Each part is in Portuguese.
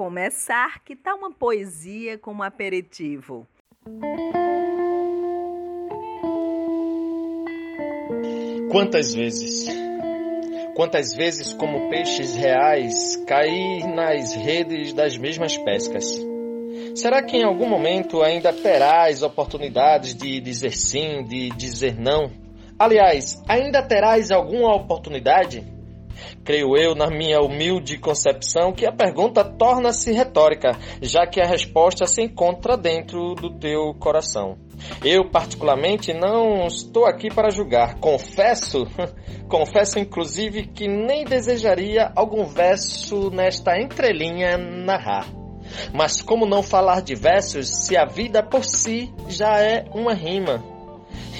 Começar, que tal uma poesia como aperitivo? Quantas vezes, quantas vezes, como peixes reais, caí nas redes das mesmas pescas? Será que em algum momento ainda terás oportunidades de dizer sim, de dizer não? Aliás, ainda terás alguma oportunidade? Creio eu, na minha humilde concepção, que a pergunta torna-se retórica, já que a resposta se encontra dentro do teu coração. Eu, particularmente, não estou aqui para julgar. Confesso, confesso inclusive que nem desejaria algum verso nesta entrelinha narrar. Mas como não falar de versos se a vida por si já é uma rima?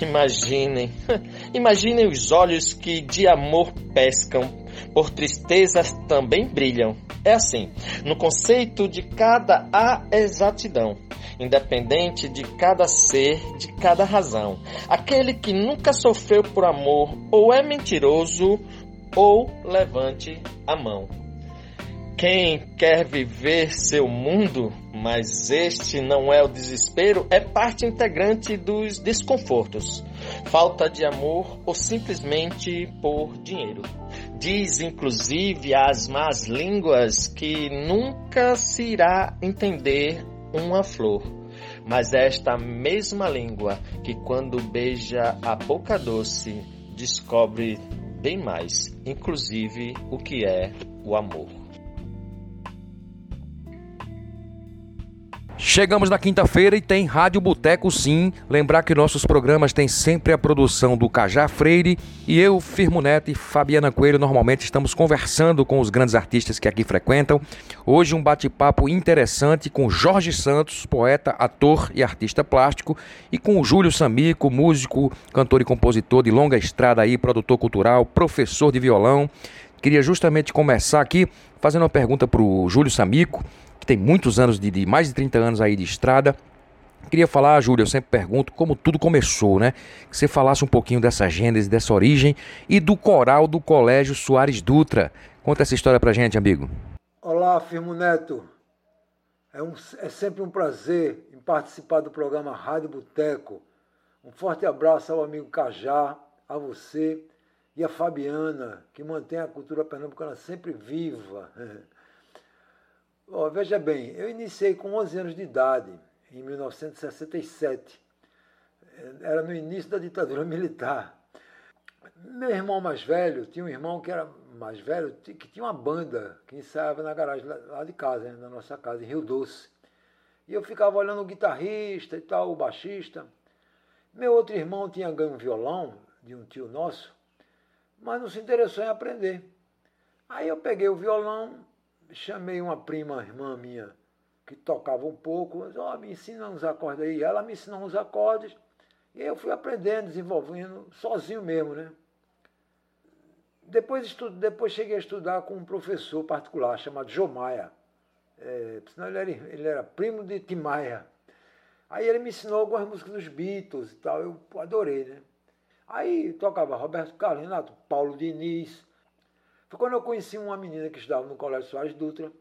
Imaginem, imaginem os olhos que de amor pescam, por tristezas também brilham. É assim, no conceito de cada a exatidão, independente de cada ser, de cada razão. Aquele que nunca sofreu por amor, ou é mentiroso, ou levante a mão. Quem quer viver seu mundo, mas este não é o desespero, é parte integrante dos desconfortos, falta de amor ou simplesmente por dinheiro. Diz inclusive as más línguas que nunca se irá entender uma flor, mas é esta mesma língua que quando beija a boca doce descobre bem mais, inclusive o que é o amor. Chegamos na quinta-feira e tem Rádio Boteco sim. Lembrar que nossos programas têm sempre a produção do Cajá Freire e eu, Firmo Neto e Fabiana Coelho, normalmente estamos conversando com os grandes artistas que aqui frequentam. Hoje um bate-papo interessante com Jorge Santos, poeta, ator e artista plástico, e com o Júlio Samico, músico, cantor e compositor de longa estrada aí, produtor cultural, professor de violão. Queria justamente começar aqui fazendo uma pergunta para o Júlio Samico que tem muitos anos, de, de, mais de 30 anos aí de estrada. Queria falar, Júlio, eu sempre pergunto como tudo começou, né? Que você falasse um pouquinho dessa gênese, dessa origem e do coral do Colégio Soares Dutra. Conta essa história pra gente, amigo. Olá, Firmo Neto. É, um, é sempre um prazer em participar do programa Rádio Boteco. Um forte abraço ao amigo Cajá, a você e a Fabiana, que mantém a cultura pernambucana sempre viva. Oh, veja bem, eu iniciei com 11 anos de idade, em 1967. Era no início da ditadura militar. Meu irmão mais velho, tinha um irmão que era mais velho, que tinha uma banda que ensaiava na garagem lá de casa, né, na nossa casa, em Rio Doce. E eu ficava olhando o guitarrista e tal, o baixista. Meu outro irmão tinha ganho um violão de um tio nosso, mas não se interessou em aprender. Aí eu peguei o violão, chamei uma prima, irmã minha, que tocava um pouco, ó, oh, me ensina uns acordes aí. Ela me ensinou uns acordes e eu fui aprendendo, desenvolvendo, sozinho mesmo, né? Depois, estudo, depois cheguei a estudar com um professor particular chamado Jomaia. É, senão ele era, ele era primo de Timaya. Aí ele me ensinou algumas músicas dos Beatles e tal, eu adorei, né? Aí tocava Roberto Carlos, Renato, Paulo Diniz, foi quando eu conheci uma menina que estudava no Colégio Soares Dutra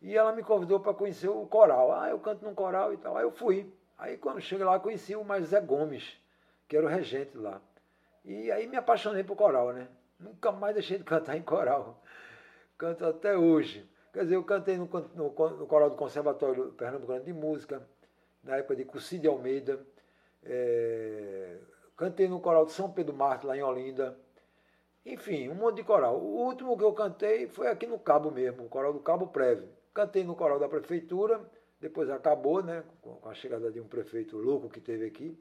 e ela me convidou para conhecer o coral. Ah, eu canto num coral e tal. Aí eu fui. Aí quando cheguei lá, conheci o mais Zé Gomes, que era o regente lá. E aí me apaixonei por coral, né? Nunca mais deixei de cantar em coral. Canto até hoje. Quer dizer, eu cantei no, no, no coral do Conservatório Pernambucano de Música, na época de Cucy de Almeida. É, cantei no coral de São Pedro Marte, lá em Olinda. Enfim, um monte de coral. O último que eu cantei foi aqui no Cabo mesmo, o coral do Cabo Prévio. Cantei no coral da prefeitura, depois acabou, né, com a chegada de um prefeito louco que teve aqui.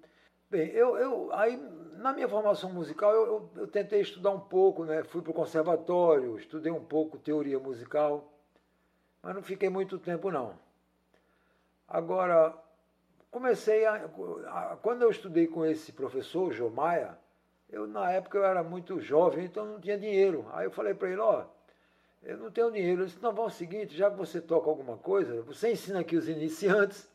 Bem, eu, eu aí na minha formação musical eu, eu, eu tentei estudar um pouco, né, fui para o conservatório, estudei um pouco teoria musical, mas não fiquei muito tempo não. Agora, comecei a, a, Quando eu estudei com esse professor, João Maia, eu, na época eu era muito jovem, então não tinha dinheiro. Aí eu falei para ele, ó, eu não tenho dinheiro. Ele disse, não, vamos o seguinte, já que você toca alguma coisa, você ensina aqui os iniciantes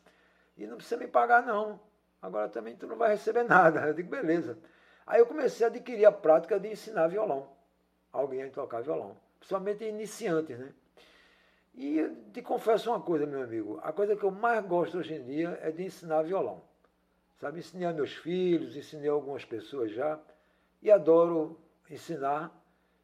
e não precisa me pagar não. Agora também tu não vai receber nada. Eu digo, beleza. Aí eu comecei a adquirir a prática de ensinar violão. Alguém a tocar violão. Principalmente iniciantes, né? E te confesso uma coisa, meu amigo. A coisa que eu mais gosto hoje em dia é de ensinar violão. Sabe, ensinei a meus filhos, ensinei a algumas pessoas já. E adoro ensinar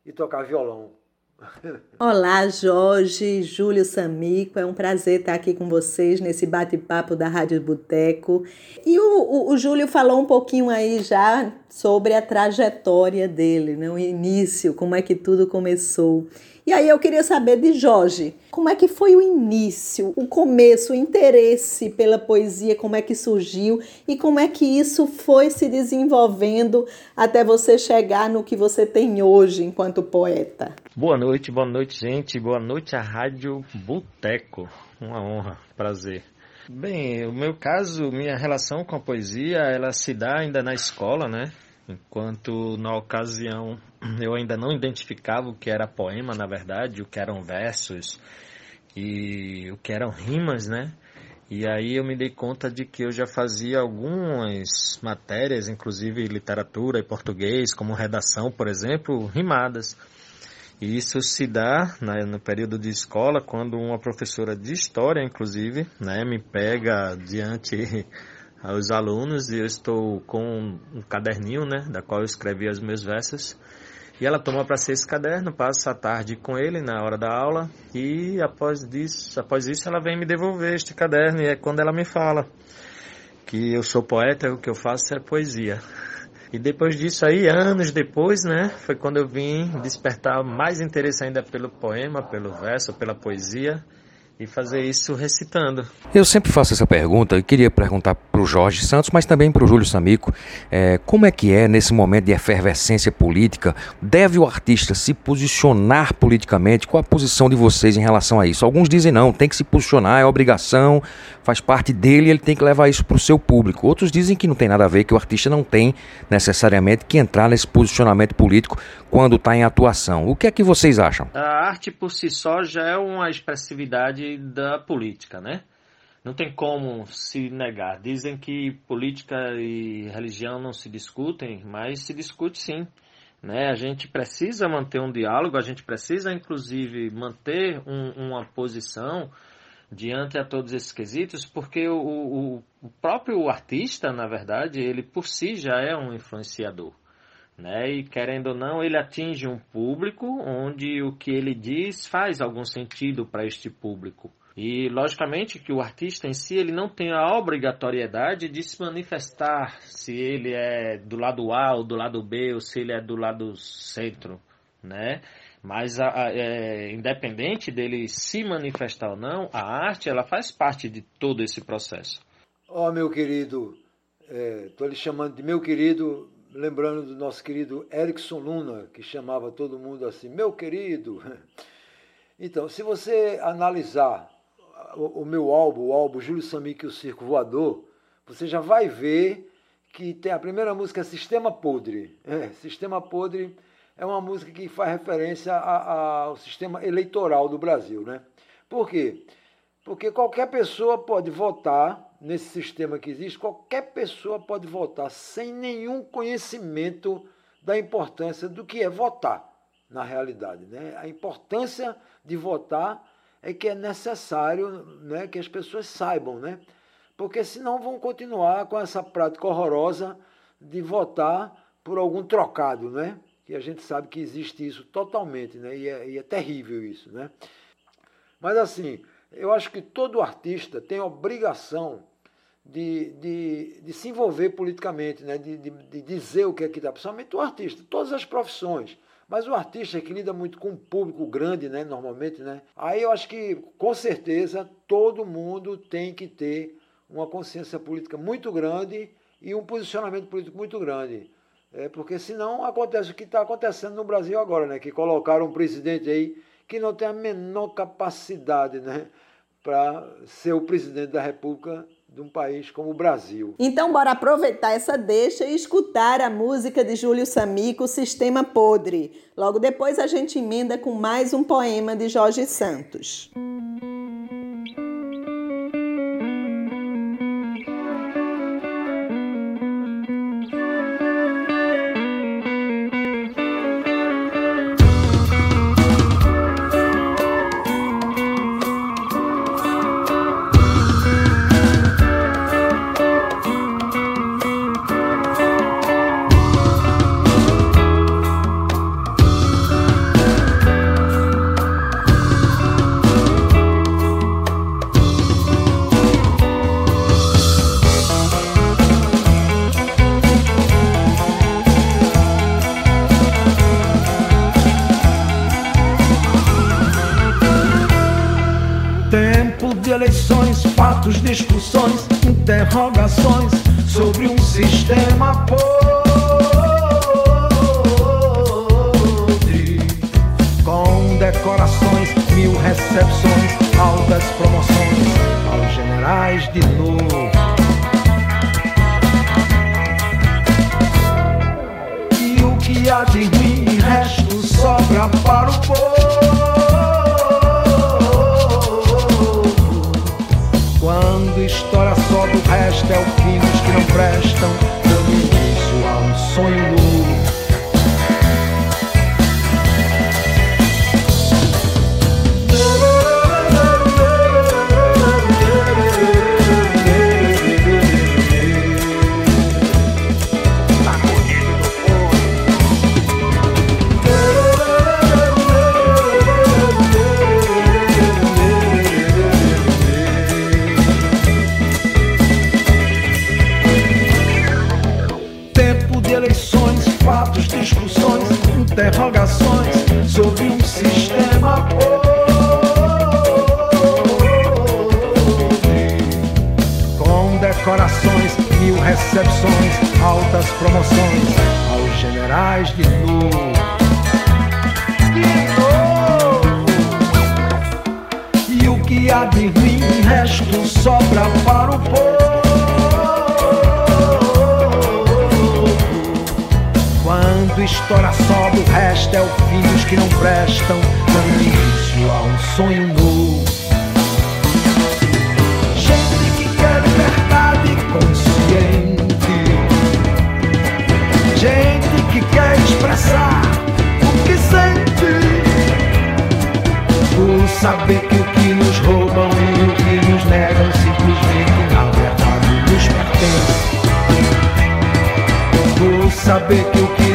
e tocar violão. Olá, Jorge, Júlio Samico, é um prazer estar aqui com vocês nesse bate-papo da Rádio Boteco. E o, o, o, Júlio falou um pouquinho aí já sobre a trajetória dele, né? o início, como é que tudo começou. E aí eu queria saber de Jorge, como é que foi o início, o começo, o interesse pela poesia, como é que surgiu e como é que isso foi se desenvolvendo até você chegar no que você tem hoje enquanto poeta. Boa noite, boa noite, gente. Boa noite à Rádio Boteco. Uma honra, prazer. Bem, o meu caso, minha relação com a poesia, ela se dá ainda na escola, né? Enquanto na ocasião eu ainda não identificava o que era poema, na verdade, o que eram versos e o que eram rimas, né? E aí eu me dei conta de que eu já fazia algumas matérias, inclusive literatura e português, como redação, por exemplo, rimadas. E isso se dá né, no período de escola, quando uma professora de história, inclusive, né, me pega diante aos alunos e eu estou com um caderninho, né, da qual eu escrevi os meus versos. E ela toma para si esse caderno, passa a tarde com ele na hora da aula e após isso, após isso ela vem me devolver este caderno e é quando ela me fala que eu sou poeta, o que eu faço é poesia. E depois disso aí, anos depois, né, foi quando eu vim despertar mais interesse ainda pelo poema, pelo verso, pela poesia e fazer isso recitando. Eu sempre faço essa pergunta e queria perguntar para o Jorge Santos, mas também para o Júlio Samico, é, como é que é nesse momento de efervescência política? Deve o artista se posicionar politicamente? Qual a posição de vocês em relação a isso? Alguns dizem não, tem que se posicionar, é obrigação, faz parte dele, ele tem que levar isso para o seu público. Outros dizem que não tem nada a ver, que o artista não tem necessariamente que entrar nesse posicionamento político quando está em atuação. O que é que vocês acham? A arte por si só já é uma expressividade da política, né? Não tem como se negar. Dizem que política e religião não se discutem, mas se discute sim. Né? A gente precisa manter um diálogo, a gente precisa inclusive manter um, uma posição diante a todos esses quesitos, porque o, o, o próprio artista, na verdade, ele por si já é um influenciador. Né? E querendo ou não, ele atinge um público onde o que ele diz faz algum sentido para este público. E logicamente que o artista em si ele não tem a obrigatoriedade de se manifestar se ele é do lado A ou do lado B ou se ele é do lado centro, né? Mas a, a, é, independente dele se manifestar ou não, a arte ela faz parte de todo esse processo. Ó oh, meu querido, estou é, lhe chamando de meu querido, lembrando do nosso querido Erickson Luna, que chamava todo mundo assim, meu querido. Então, se você analisar o, o meu álbum, o álbum Júlio Samick e o Circo Voador, você já vai ver que tem a primeira música Sistema Podre. É, Sistema Podre é uma música que faz referência a, a, ao sistema eleitoral do Brasil. Né? Por quê? Porque qualquer pessoa pode votar nesse sistema que existe, qualquer pessoa pode votar sem nenhum conhecimento da importância do que é votar, na realidade. Né? A importância de votar é que é necessário né, que as pessoas saibam, né? porque senão vão continuar com essa prática horrorosa de votar por algum trocado, né? que a gente sabe que existe isso totalmente, né? e, é, e é terrível isso. Né? Mas assim, eu acho que todo artista tem a obrigação de, de, de se envolver politicamente, né? de, de, de dizer o que é que está, principalmente o artista, todas as profissões. Mas o artista que lida muito com um público grande, né, normalmente, né? Aí eu acho que com certeza todo mundo tem que ter uma consciência política muito grande e um posicionamento político muito grande. É, porque senão acontece o que está acontecendo no Brasil agora, né? Que colocaram um presidente aí que não tem a menor capacidade, né? para ser o presidente da República de um país como o Brasil. Então, bora aproveitar essa deixa e escutar a música de Júlio Samico, Sistema Podre. Logo depois a gente emenda com mais um poema de Jorge Santos. Interrogações história só do resto é o fim dos que não prestam, dando início a um sonho novo. Resto é o fim dos que não prestam, dando início a um sonho novo. Gente que quer liberdade consciente, gente que quer expressar o que sente, por saber que o que nos roubam e o que nos negam simplesmente na verdade nos pertence. Por saber que o que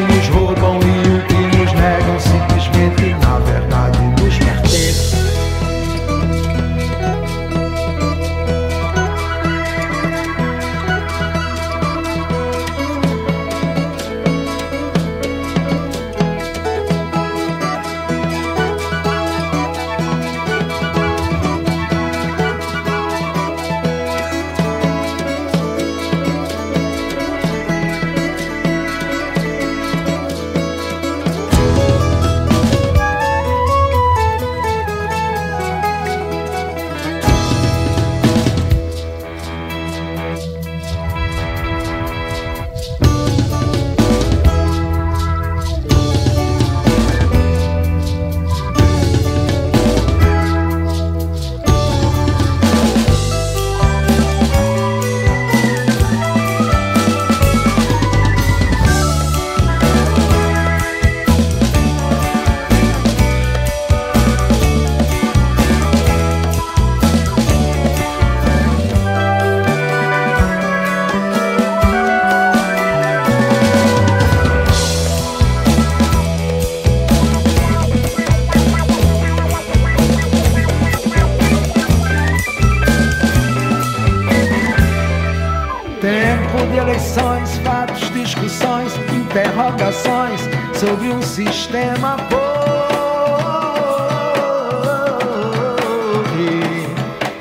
sistema podre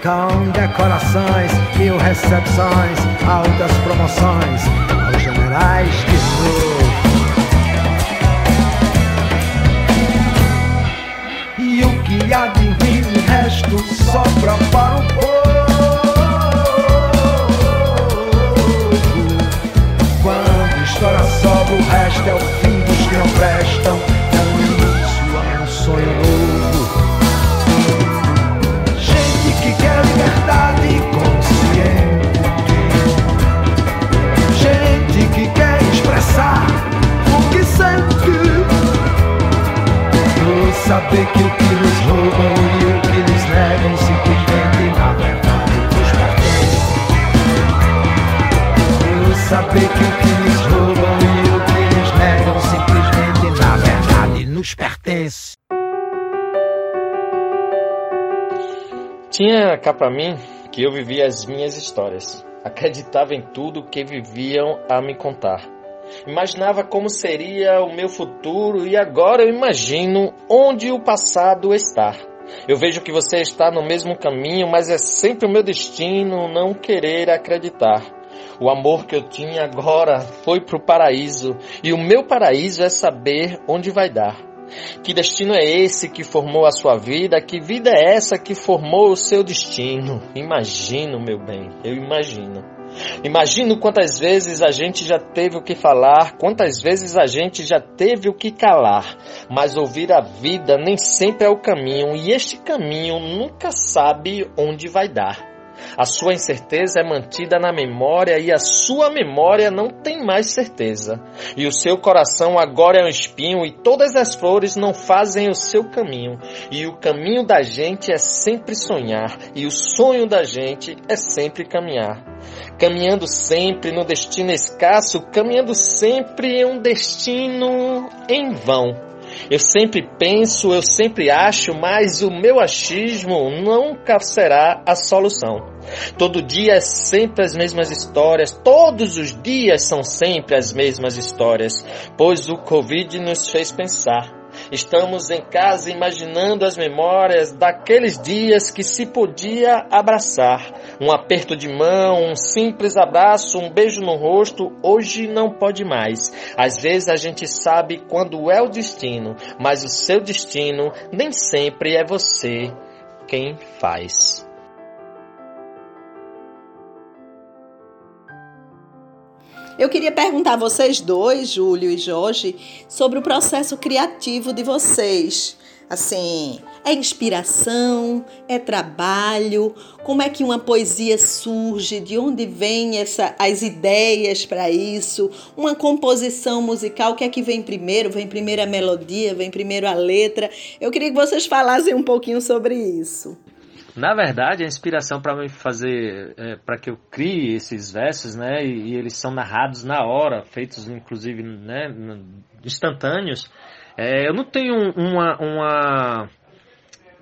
com decorações, mil recepções, altas promoções aos generais de novo. E o que há de vir, resto só sopra para o povo. Sobra, o fim dos que não prestam. É o início a um sonho novo. Gente que quer liberdade consciente. Gente que quer expressar o que sente. Por saber que o que nos roubam e o que nos negam simplesmente na verdade nos pertence. Por saber que o que nos roubam Tinha cá pra mim que eu vivia as minhas histórias. Acreditava em tudo que viviam a me contar. Imaginava como seria o meu futuro e agora eu imagino onde o passado está. Eu vejo que você está no mesmo caminho, mas é sempre o meu destino não querer acreditar. O amor que eu tinha agora foi pro paraíso e o meu paraíso é saber onde vai dar. Que destino é esse que formou a sua vida? Que vida é essa que formou o seu destino? Imagino, meu bem, eu imagino. Imagino quantas vezes a gente já teve o que falar, quantas vezes a gente já teve o que calar, mas ouvir a vida nem sempre é o caminho e este caminho nunca sabe onde vai dar. A sua incerteza é mantida na memória e a sua memória não tem mais certeza. E o seu coração agora é um espinho e todas as flores não fazem o seu caminho. E o caminho da gente é sempre sonhar e o sonho da gente é sempre caminhar. Caminhando sempre no destino escasso, caminhando sempre em um destino em vão. Eu sempre penso, eu sempre acho, mas o meu achismo nunca será a solução. Todo dia é sempre as mesmas histórias, todos os dias são sempre as mesmas histórias, pois o Covid nos fez pensar. Estamos em casa imaginando as memórias daqueles dias que se podia abraçar. Um aperto de mão, um simples abraço, um beijo no rosto, hoje não pode mais. Às vezes a gente sabe quando é o destino, mas o seu destino nem sempre é você quem faz. Eu queria perguntar a vocês dois, Júlio e Jorge, sobre o processo criativo de vocês. Assim, é inspiração, é trabalho, como é que uma poesia surge, de onde vêm as ideias para isso, uma composição musical, o que é que vem primeiro? Vem primeiro a melodia, vem primeiro a letra? Eu queria que vocês falassem um pouquinho sobre isso. Na verdade, a inspiração para me fazer, é, para que eu crie esses versos, né, e, e, eles são narrados na hora, feitos inclusive, né, instantâneos. É, eu não tenho uma, uma,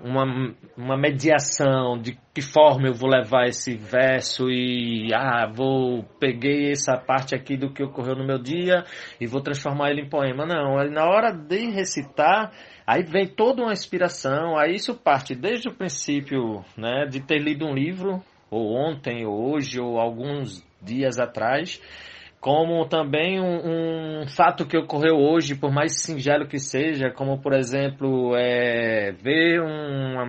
uma, uma mediação de que forma eu vou levar esse verso e ah, vou peguei essa parte aqui do que ocorreu no meu dia e vou transformar ele em poema. Não, na hora de recitar Aí vem toda uma inspiração, aí isso parte desde o princípio, né, de ter lido um livro, ou ontem, ou hoje, ou alguns dias atrás, como também um, um, fato que ocorreu hoje, por mais singelo que seja, como por exemplo, é, ver uma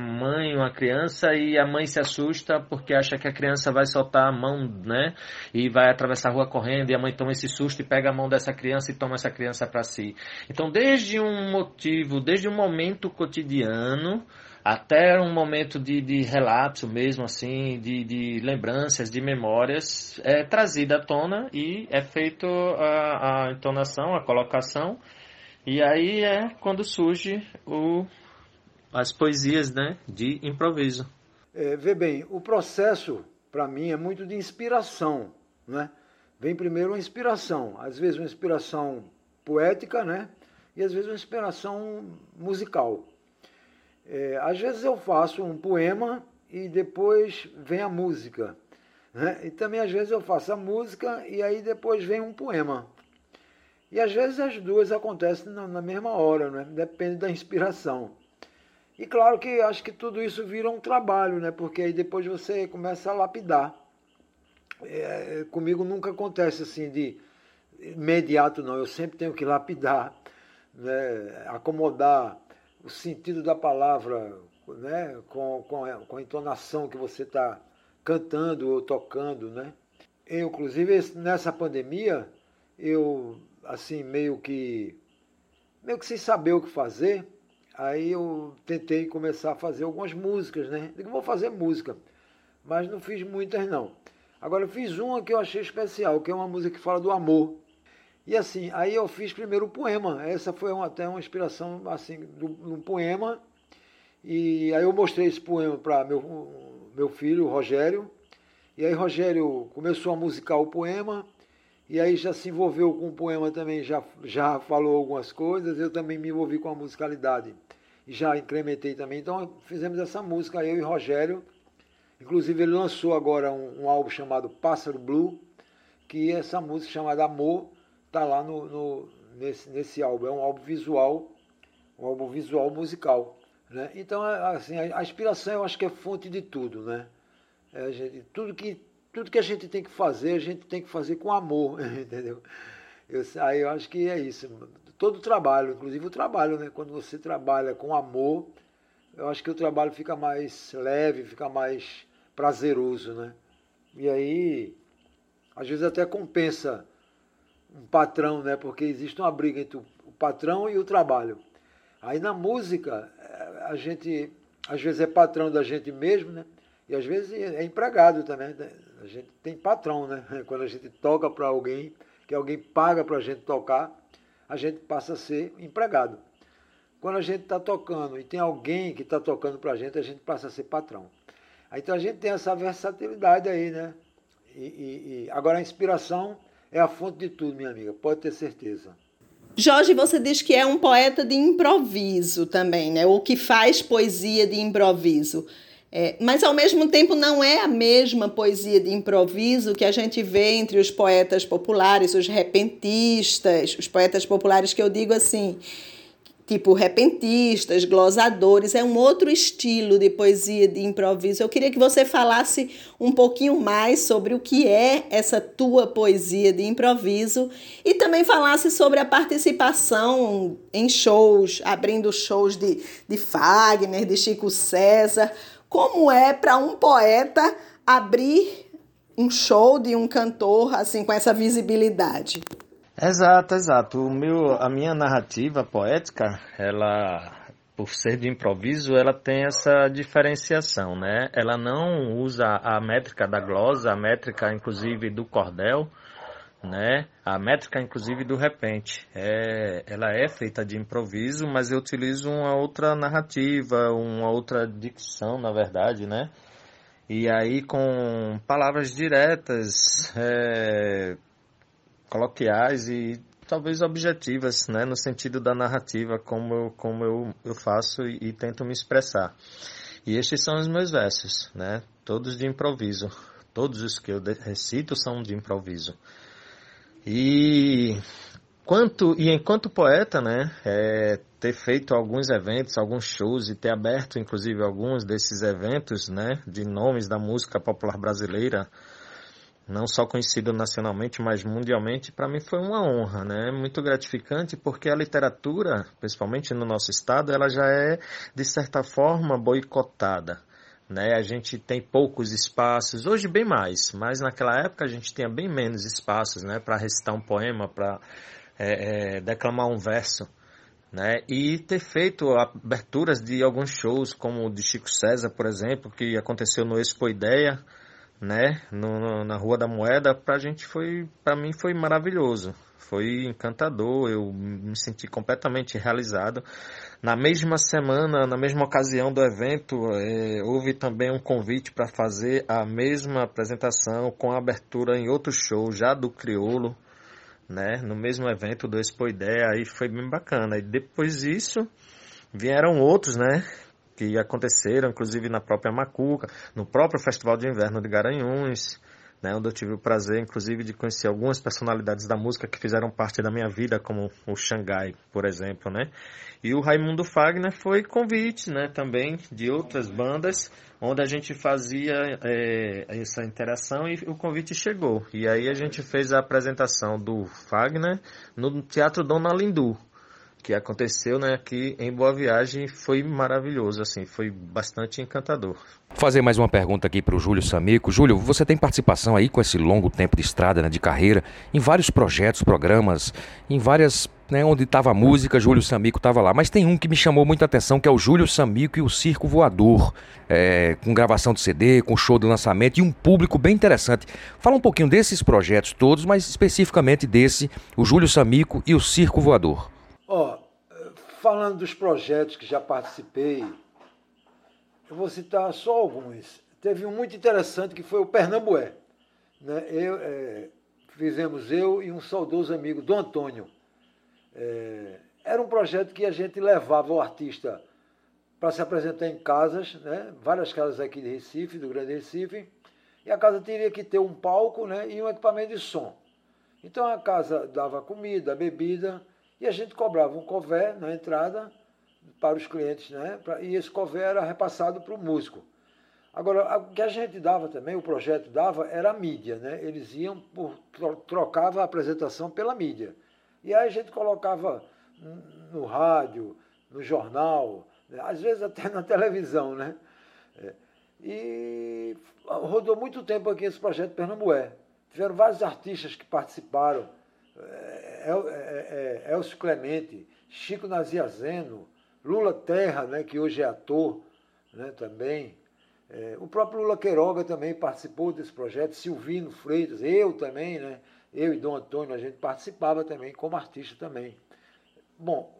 uma criança e a mãe se assusta porque acha que a criança vai soltar a mão, né? E vai atravessar a rua correndo e a mãe toma esse susto e pega a mão dessa criança e toma essa criança para si. Então, desde um motivo, desde um momento cotidiano, até um momento de, de relapso mesmo, assim, de, de lembranças, de memórias, é trazida à tona e é feito a, a entonação, a colocação, e aí é quando surge o, as poesias né, de improviso. É, vê bem, o processo, para mim, é muito de inspiração, né? Vem primeiro uma inspiração, às vezes uma inspiração poética, né? E às vezes uma inspiração musical. É, às vezes eu faço um poema e depois vem a música. Né? E também às vezes eu faço a música e aí depois vem um poema. E às vezes as duas acontecem na, na mesma hora, né? depende da inspiração. E claro que acho que tudo isso vira um trabalho, né? porque aí depois você começa a lapidar. É, comigo nunca acontece assim de imediato, não. Eu sempre tenho que lapidar, né? acomodar o sentido da palavra né, com, com, com a entonação que você está cantando ou tocando, né? Eu, inclusive, nessa pandemia, eu, assim, meio que, meio que sem saber o que fazer, aí eu tentei começar a fazer algumas músicas, né? Digo, vou fazer música, mas não fiz muitas, não. Agora, eu fiz uma que eu achei especial, que é uma música que fala do amor. E assim, aí eu fiz primeiro o poema. Essa foi uma, até uma inspiração, assim, de um poema. E aí eu mostrei esse poema para meu, meu filho, Rogério, e aí Rogério começou a musicar o poema, e aí já se envolveu com o poema também, já, já falou algumas coisas, eu também me envolvi com a musicalidade e já incrementei também. Então fizemos essa música, eu e Rogério. Inclusive ele lançou agora um, um álbum chamado Pássaro Blue, que essa música chamada Amor está lá no, no, nesse, nesse álbum. É um álbum visual, um álbum visual musical. Né? Então, assim, a, a inspiração eu acho que é fonte de tudo, né? É, gente, tudo, que, tudo que a gente tem que fazer, a gente tem que fazer com amor, entendeu? Eu, aí eu acho que é isso. Todo trabalho, inclusive o trabalho, né? Quando você trabalha com amor, eu acho que o trabalho fica mais leve, fica mais prazeroso, né? E aí, às vezes até compensa um patrão, né? Porque existe uma briga entre o patrão e o trabalho. Aí na música, eh, a gente às vezes é patrão da gente mesmo, né? E às vezes é empregado também. A gente tem patrão, né? Quando a gente toca para alguém, que alguém paga para a gente tocar, a gente passa a ser empregado. Quando a gente está tocando e tem alguém que está tocando para a gente, a gente passa a ser patrão. Então a gente tem essa versatilidade aí, né? E, e, e, agora a inspiração é a fonte de tudo, minha amiga, pode ter certeza. Jorge, você diz que é um poeta de improviso também, né? Ou que faz poesia de improviso. É, mas, ao mesmo tempo, não é a mesma poesia de improviso que a gente vê entre os poetas populares, os repentistas, os poetas populares que eu digo assim, tipo repentistas, glosadores, é um outro estilo de poesia de improviso. Eu queria que você falasse um pouquinho mais sobre o que é essa tua poesia de improviso e também falasse sobre a participação em shows, abrindo shows de, de Fagner, de Chico César como é para um poeta abrir um show de um cantor assim com essa visibilidade. Exato, exato. O meu, a minha narrativa poética, ela por ser de improviso, ela tem essa diferenciação, né? Ela não usa a métrica da glosa, a métrica inclusive do cordel, né? A métrica, inclusive, do repente, é, ela é feita de improviso, mas eu utilizo uma outra narrativa, uma outra dicção, na verdade, né? E aí com palavras diretas, é, coloquiais e talvez objetivas, né? No sentido da narrativa, como eu, como eu, eu faço e, e tento me expressar. E estes são os meus versos, né? Todos de improviso. Todos os que eu recito são de improviso. E quanto e enquanto poeta, né, é, ter feito alguns eventos, alguns shows e ter aberto inclusive alguns desses eventos, né, de nomes da música popular brasileira, não só conhecido nacionalmente, mas mundialmente, para mim foi uma honra, né? Muito gratificante, porque a literatura, principalmente no nosso estado, ela já é de certa forma boicotada. Né? A gente tem poucos espaços, hoje bem mais, mas naquela época a gente tinha bem menos espaços né? para recitar um poema, para é, é, declamar um verso. Né? E ter feito aberturas de alguns shows, como o de Chico César, por exemplo, que aconteceu no Expo Ideia, né? No, na Rua da Moeda, para gente foi, para mim foi maravilhoso, foi encantador, eu me senti completamente realizado. Na mesma semana, na mesma ocasião do evento, é, houve também um convite para fazer a mesma apresentação com abertura em outro show, já do Criolo, né? No mesmo evento do Expo Ideia, aí foi bem bacana. E depois disso, vieram outros, né? Que aconteceram, inclusive na própria Macuca, no próprio Festival de Inverno de Garanhuns, né, onde eu tive o prazer, inclusive, de conhecer algumas personalidades da música que fizeram parte da minha vida, como o Xangai, por exemplo, né? E o Raimundo Fagner foi convite, né, também de outras bandas, onde a gente fazia é, essa interação e o convite chegou. E aí a gente fez a apresentação do Fagner no Teatro Dona Lindu. Que aconteceu né, aqui em Boa Viagem foi maravilhoso, assim, foi bastante encantador. Fazer mais uma pergunta aqui para o Júlio Samico. Júlio, você tem participação aí com esse longo tempo de estrada, né, de carreira, em vários projetos, programas, em várias, né, onde estava a música, Júlio Samico estava lá. Mas tem um que me chamou muita atenção, que é o Júlio Samico e o Circo Voador, é, com gravação de CD, com show de lançamento e um público bem interessante. Fala um pouquinho desses projetos todos, mas especificamente desse, o Júlio Samico e o Circo Voador. Ó, falando dos projetos que já participei, eu vou citar só alguns. Teve um muito interessante que foi o Pernambué. Né? Eu, é, fizemos eu e um saudoso amigo, do Antônio. É, era um projeto que a gente levava o artista para se apresentar em casas, né? várias casas aqui de Recife, do Grande Recife, e a casa teria que ter um palco né? e um equipamento de som. Então a casa dava comida, bebida, e a gente cobrava um cové na entrada para os clientes, né? e esse cové era repassado para o músico. Agora, o que a gente dava também, o projeto dava, era a mídia, né? Eles iam, por, trocava a apresentação pela mídia. E aí a gente colocava no rádio, no jornal, né? às vezes até na televisão, né? É. E rodou muito tempo aqui esse projeto Pernambué. Tiveram vários artistas que participaram. É, é, é, Elcio Clemente, Chico Naziazeno, Lula Terra, né, que hoje é ator né, também. É, o próprio Lula Queiroga também participou desse projeto, Silvino Freitas, eu também, né, eu e Dom Antônio, a gente participava também como artista também. Bom,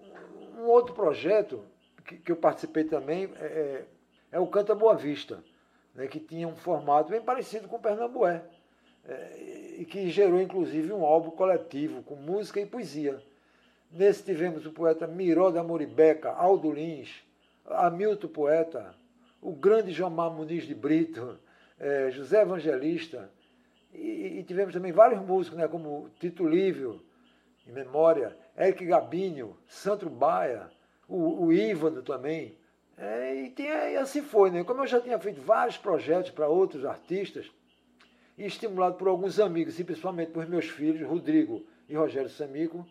um outro projeto que, que eu participei também é, é, é o Canta Boa Vista, né, que tinha um formato bem parecido com o Pernambué e que gerou inclusive um álbum coletivo com música e poesia. Nesse tivemos o poeta Miró da Moribeca, Aldo Lins, Hamilton Poeta, o grande Jomar Muniz de Brito, é, José Evangelista, e, tivemos também vários músicos, né, como Tito Lívio, em memória, Eric Gabinho, Sandro Baia, o, o Ívano também. É, e, e assim foi, né? Como eu já tinha feito vários projetos para outros artistas, e estimulado por alguns amigos, e principalmente por meus filhos, Rodrigo e Rogério Samico.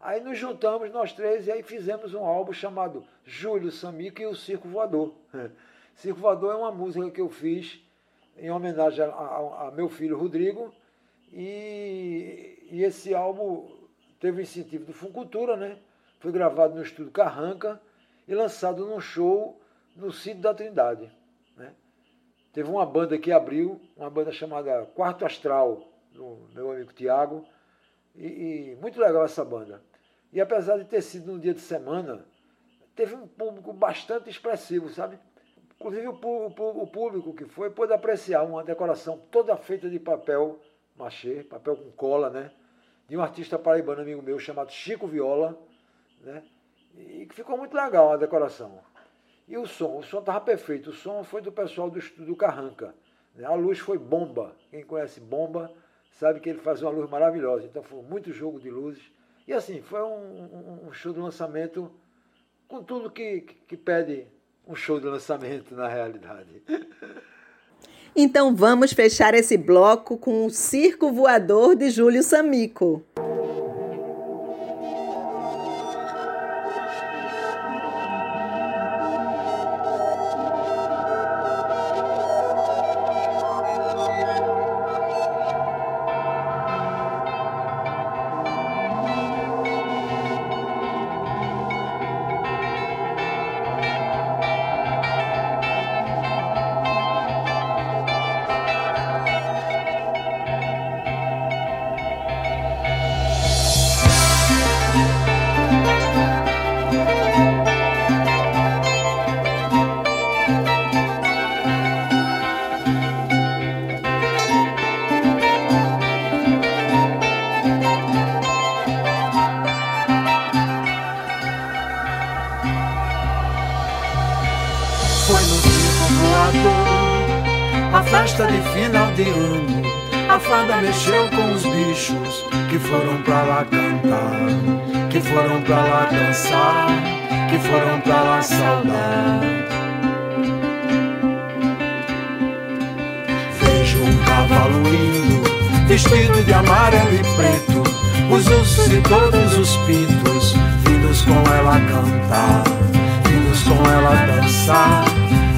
Aí nos juntamos nós três e aí fizemos um álbum chamado Júlio Samico e o Circo Voador. Circo Voador é uma música que eu fiz em homenagem a, a, a meu filho Rodrigo e, e, esse álbum teve o incentivo do Funcultura, né? Foi gravado no estúdio Carranca e lançado num show no Cid da Trindade. Teve uma banda que abriu, uma banda chamada Quarto Astral, do meu amigo Tiago, e, e, muito legal essa banda. E apesar de ter sido um dia de semana, teve um público bastante expressivo, sabe? Inclusive o, o, o público que foi pôde apreciar uma decoração toda feita de papel machê, papel com cola, né? De um artista paraibano amigo meu chamado Chico Viola, né? E que ficou muito legal a decoração. E o som? O som estava perfeito. O som foi do pessoal do estúdio Carranca. A luz foi bomba. Quem conhece bomba sabe que ele faz uma luz maravilhosa. Então foi muito jogo de luzes. E assim, foi um, um show de lançamento com tudo que, que pede um show de lançamento na realidade. Então vamos fechar esse bloco com o Circo Voador de Júlio Samico. foram pra lá cantar, que foram pra lá dançar, que foram pra lá saudar. Vejo um cavalo lindo, vestido de amarelo e preto, os ursos e todos os pitos, vindos com ela cantar, vindos com ela dançar,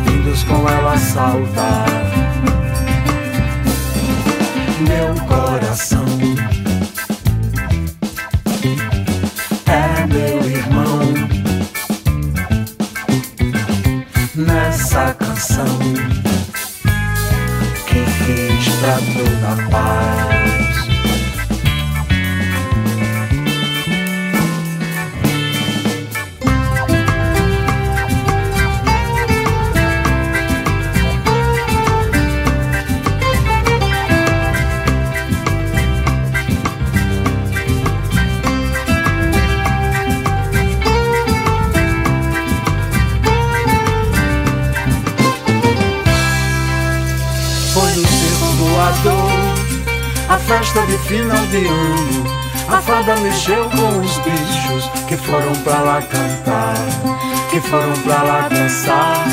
vindos com ela saudar. Meu coração canção que pra toda paz. Final de ano. A fada mexeu com os bichos que foram pra lá cantar, que foram pra lá dançar,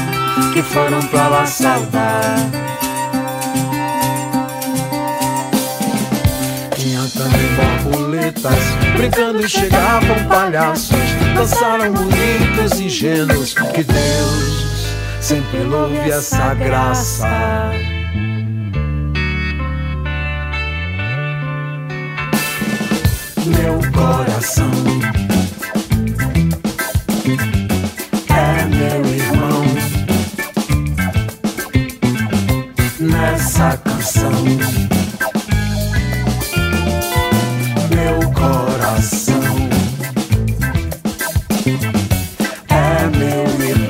que foram pra lá saudar. Tinha também borboletas brincando e chegavam palhaços, dançaram bonitos ingênuos. Que Deus sempre louve essa graça. Meu coração. É meu irmão. Nessa canção. Meu coração. É meu irmão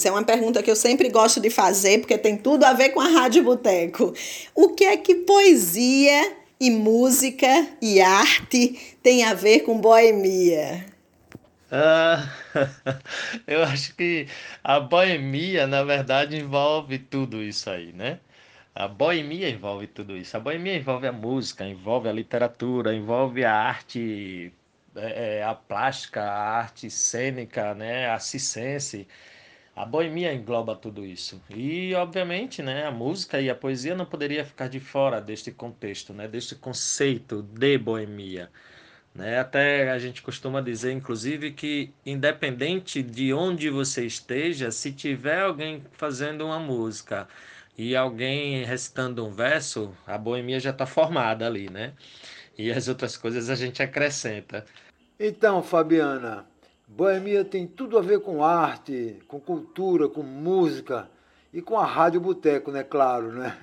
dois. É uma pergunta que eu sempre gosto de fazer, porque tem tudo a ver com a Rádio Boteco. O que é que poesia e música e arte tem a ver com boemia? Ah, eu acho que a boemia, na verdade, envolve tudo isso aí, né? A boemia envolve tudo isso. A boemia envolve a música, envolve a literatura, envolve a arte, é, é, a plástica, a arte cênica, né? A circense. A boemia engloba tudo isso. E, obviamente, né, a música e a poesia não poderia ficar de fora deste contexto, né, deste conceito de boemia. Né? Até a gente costuma dizer, inclusive, que independente de onde você esteja, se tiver alguém fazendo uma música e alguém recitando um verso, a boemia já está formada ali, né? E as outras coisas a gente acrescenta. Então, Fabiana, Boemia tem tudo a ver com arte, com cultura, com música e com a Rádio Boteco, né? Claro, né?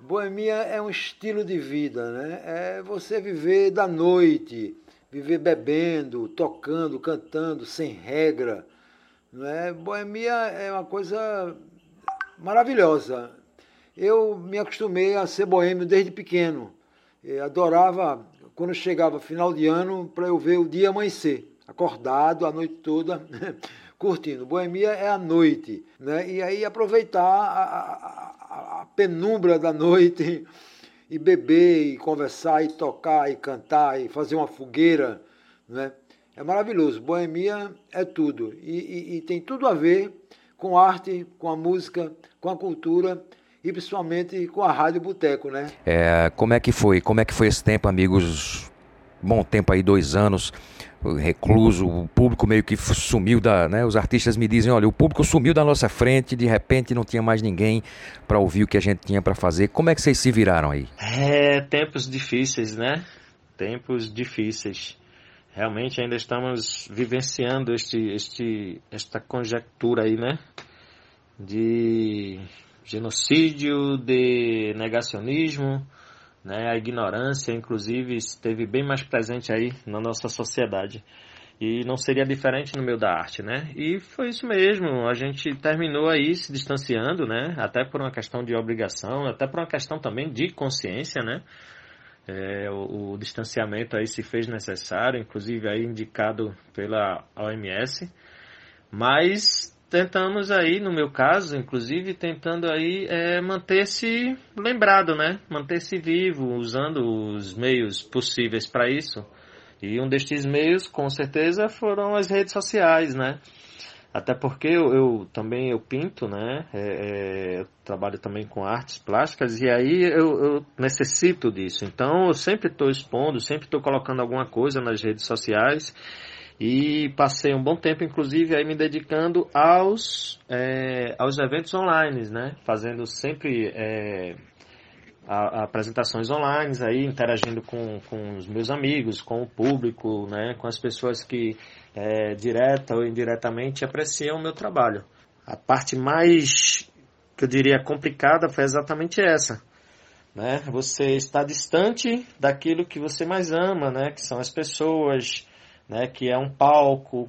Boemia é um estilo de vida, né? É você viver da noite, viver bebendo, tocando, cantando, sem regra. Não é? Boemia é uma coisa maravilhosa. Eu me acostumei a ser boêmio desde pequeno. Eu adorava, quando chegava final de ano, para eu ver o dia amanhecer, acordado a noite toda, curtindo. Boemia é a noite, né? E aí aproveitar a, a, a penumbra da noite e beber, e conversar, e tocar, e cantar, e fazer uma fogueira, né? É maravilhoso. Boemia é tudo. E, e, e tem tudo a ver com arte, com a música, com a cultura e principalmente com a Rádio Boteco, né? É, como é que foi? Como é que foi esse tempo, amigos? Bom tempo aí, dois anos, recluso, o público meio que sumiu da, né? Os artistas me dizem, olha, o público sumiu da nossa frente, de repente não tinha mais ninguém para ouvir o que a gente tinha para fazer. Como é que vocês se viraram aí? É, tempos difíceis, né? Tempos difíceis. Realmente ainda estamos vivenciando este, este, esta conjectura aí, né? De genocídio, de negacionismo, né? A ignorância, inclusive, esteve bem mais presente aí na nossa sociedade. E não seria diferente no meio da arte, né? E foi isso mesmo. A gente terminou aí se distanciando, né? Até por uma questão de obrigação, até por uma questão também de consciência, né? É, o, o, distanciamento aí se fez necessário, inclusive aí indicado pela OMS. Mas tentamos aí, no meu caso, inclusive, tentando aí é, manter-se lembrado, né? Manter-se vivo, usando os meios possíveis para isso. E um destes meios, com certeza, foram as redes sociais, né? Até porque eu, eu também eu pinto, né? É, é, eu trabalho também com artes plásticas e aí eu, eu necessito disso. Então eu sempre estou expondo, sempre estou colocando alguma coisa nas redes sociais e passei um bom tempo, inclusive, aí me dedicando aos, é, aos eventos online, né? Fazendo sempre é, a, a apresentações online, aí interagindo com, com os meus amigos, com o público, né? Com as pessoas que é, direta ou indiretamente apreciam o meu trabalho. A parte mais, que eu diria, complicada foi exatamente essa. Né? Você está distante daquilo que você mais ama, né? Que são as pessoas, né, que é um palco,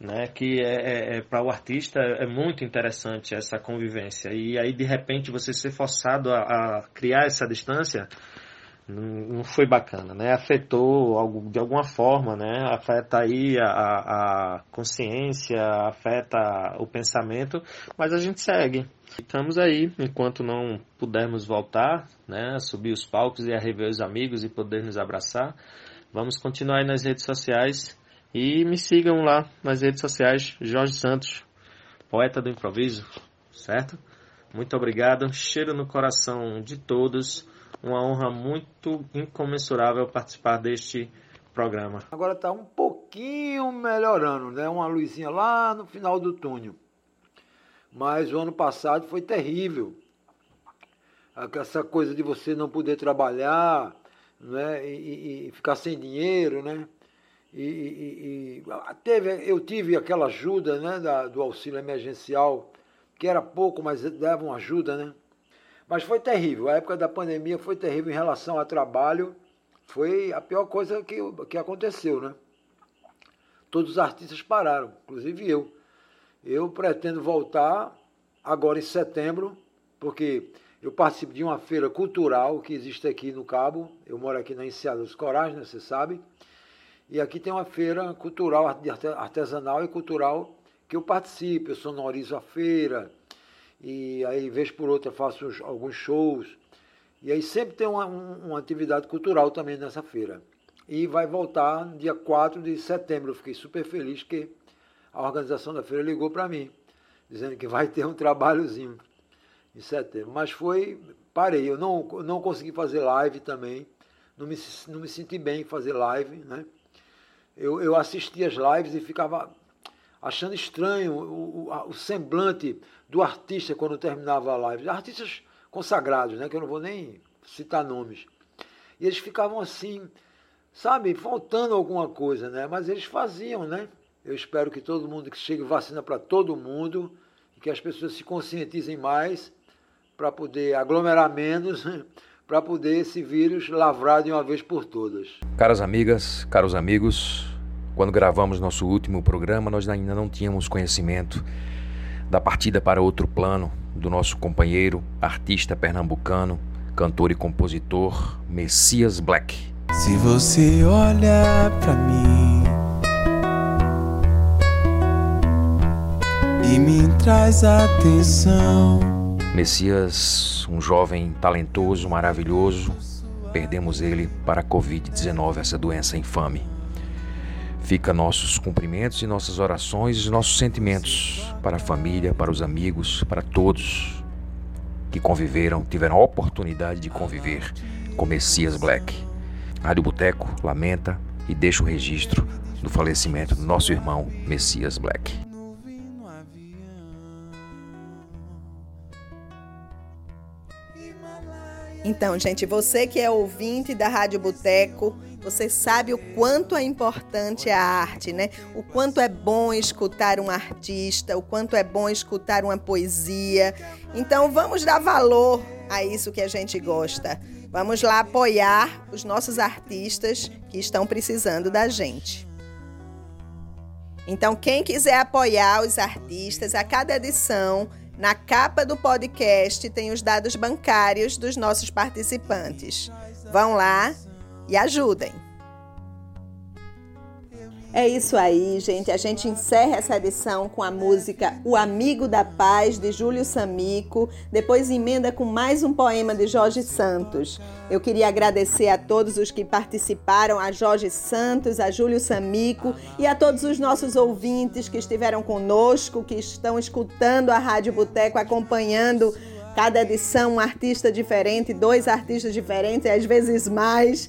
né, que é, é, é para o artista é muito interessante essa convivência. E aí de repente você ser forçado a, a criar essa distância não foi bacana, né? Afetou algo, de alguma forma, né? Afeta aí a, a consciência, afeta o pensamento, mas a gente segue. Estamos aí, enquanto não pudermos voltar, né? Subir os palcos e a rever os amigos e poder nos abraçar. Vamos continuar nas redes sociais e me sigam lá nas redes sociais, Jorge Santos, poeta do improviso, certo? Muito obrigado, cheiro no coração de todos. Uma honra muito incomensurável participar deste programa. Agora está um pouquinho melhorando, né? Uma luzinha lá no final do túnel. Mas o ano passado foi terrível. Essa coisa de você não poder trabalhar, né? E, e ficar sem dinheiro, né? E, e, teve, eu tive aquela ajuda né, da, do auxílio emergencial, que era pouco, mas dava uma ajuda, né? Mas foi terrível, a época da pandemia foi terrível em relação ao trabalho, foi a pior coisa que, que aconteceu, né? Todos os artistas pararam, inclusive eu. Eu pretendo voltar agora em setembro, porque eu participo de uma feira cultural que existe aqui no Cabo, eu moro aqui na Enseada dos Corais, né, você sabe, e aqui tem uma feira cultural, artesanal e cultural que eu participo, eu sonorizo a feira, e aí, vez por outra, faço alguns shows. E aí sempre tem uma, uma atividade cultural também nessa feira. E vai voltar dia 4 de setembro. Eu fiquei super feliz que a organização da feira ligou para mim, dizendo que vai ter um trabalhozinho em setembro. Mas foi, parei, eu não, não consegui fazer live também, não me, não me senti bem em fazer live, né? eu, eu assistia as lives e ficava achando estranho o, o, o, semblante do artista quando terminava a live. Artistas consagrados, né, que eu não vou nem citar nomes. E eles ficavam assim, sabe, faltando alguma coisa, né? Mas eles faziam, né? Eu espero que todo mundo que chegue vacina para todo mundo e que as pessoas se conscientizem mais para poder aglomerar menos, para poder esse vírus lavrar de uma vez por todas. Caras amigas, caros amigos, quando gravamos nosso último programa, nós ainda não tínhamos conhecimento da partida para outro plano do nosso companheiro, artista pernambucano, cantor e compositor Messias Black. Se você olha para mim e me traz atenção Messias, um jovem talentoso, maravilhoso, perdemos ele para a Covid-19, essa doença infame. Fica nossos cumprimentos e nossas orações e nossos sentimentos para a família, para os amigos, para todos que conviveram, tiveram a oportunidade de conviver com Messias Black. Rádio Boteco lamenta e deixa o registro do falecimento do nosso irmão Messias Black. Então, gente, você que é ouvinte da Rádio Boteco, você sabe o quanto é importante a arte, né? O quanto é bom escutar um artista, o quanto é bom escutar uma poesia. Então, vamos dar valor a isso que a gente gosta. Vamos lá apoiar os nossos artistas que estão precisando da gente. Então, quem quiser apoiar os artistas, a cada edição, na capa do podcast tem os dados bancários dos nossos participantes. Vão lá e ajudem. É isso aí, gente. A gente encerra essa edição com a música O Amigo da Paz, de Júlio Samico. Depois emenda com mais um poema de Jorge Santos. Eu queria agradecer a todos os que participaram, a Jorge Santos, a Júlio Samico e a todos os nossos ouvintes que estiveram conosco, que estão escutando a Rádio Boteco, acompanhando cada edição um artista diferente, dois artistas diferentes, às vezes mais.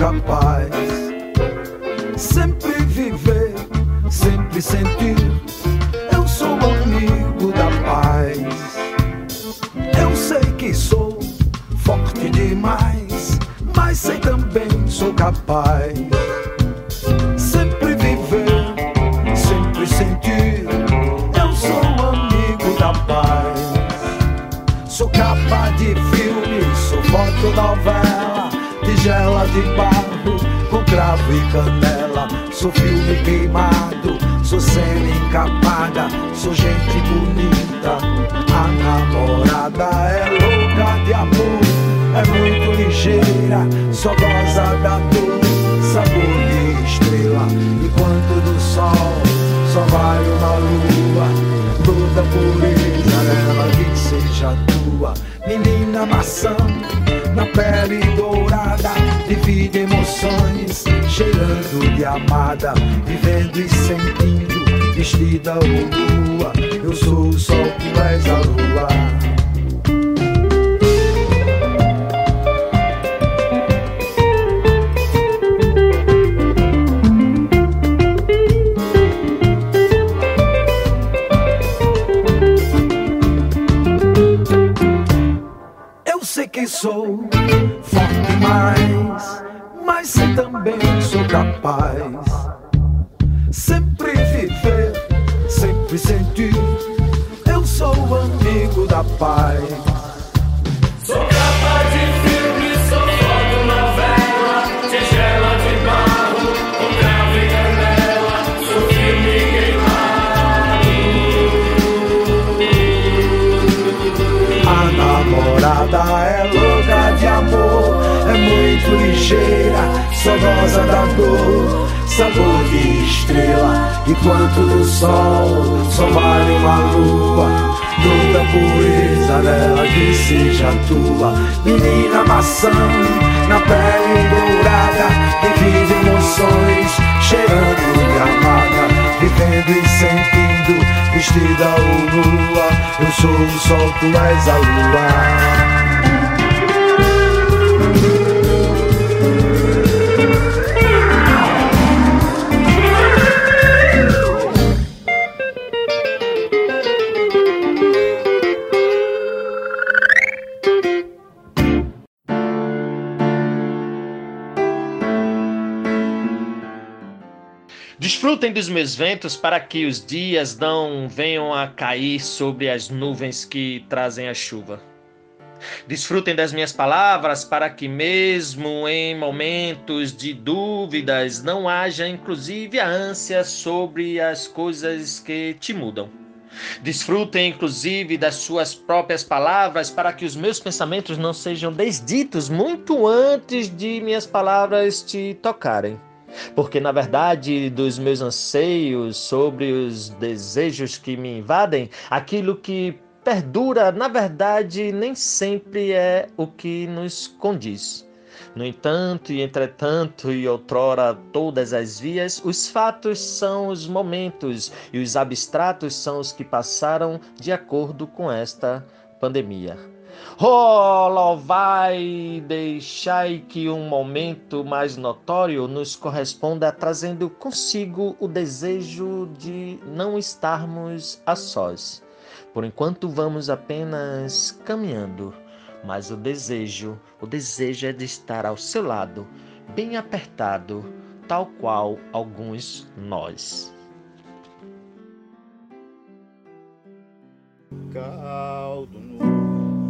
Também sou gente bonita. A namorada é louca de amor, é muito ligeira, só goza da dor, sabor de estrela. Enquanto do sol só vai uma lua, toda pureza dela que seja tua, menina maçã na pele dourada, divide emoções, cheirando de amada, vivendo e sentindo, vestida ou lua. Eu sou o sol, tu és a lua. que sou forte demais, mas sei também sou capaz. Sou filme queimado. A namorada é muito ligeira, só goza da dor, sabor de estrela. Enquanto do sol só vale uma lua, toda pureza dela que seja tua. Menina maçã, na pele dourada, que vive emoções, cheirando de amada, vivendo e sentindo, vestida ou nua. Eu sou o sol, tu és a lua. Desfrutem dos meus ventos para que os dias não venham a cair sobre as nuvens que trazem a chuva. Desfrutem das minhas palavras para que, mesmo em momentos de dúvidas, não haja inclusive a ânsia sobre as coisas que te mudam. Desfrutem, inclusive, das suas próprias palavras para que os meus pensamentos não sejam desditos muito antes de minhas palavras te tocarem. Porque, na verdade, dos meus anseios sobre os desejos que me invadem, aquilo que perdura, na verdade, nem sempre é o que nos condiz. No entanto, e entretanto, e outrora todas as vias, os fatos são os momentos e os abstratos são os que passaram de acordo com esta pandemia. Oh, vai deixai que um momento mais notório nos corresponda trazendo consigo o desejo de não estarmos a sós. Por enquanto vamos apenas caminhando, mas o desejo, o desejo é de estar ao seu lado, bem apertado, tal qual alguns nós. Caldo no,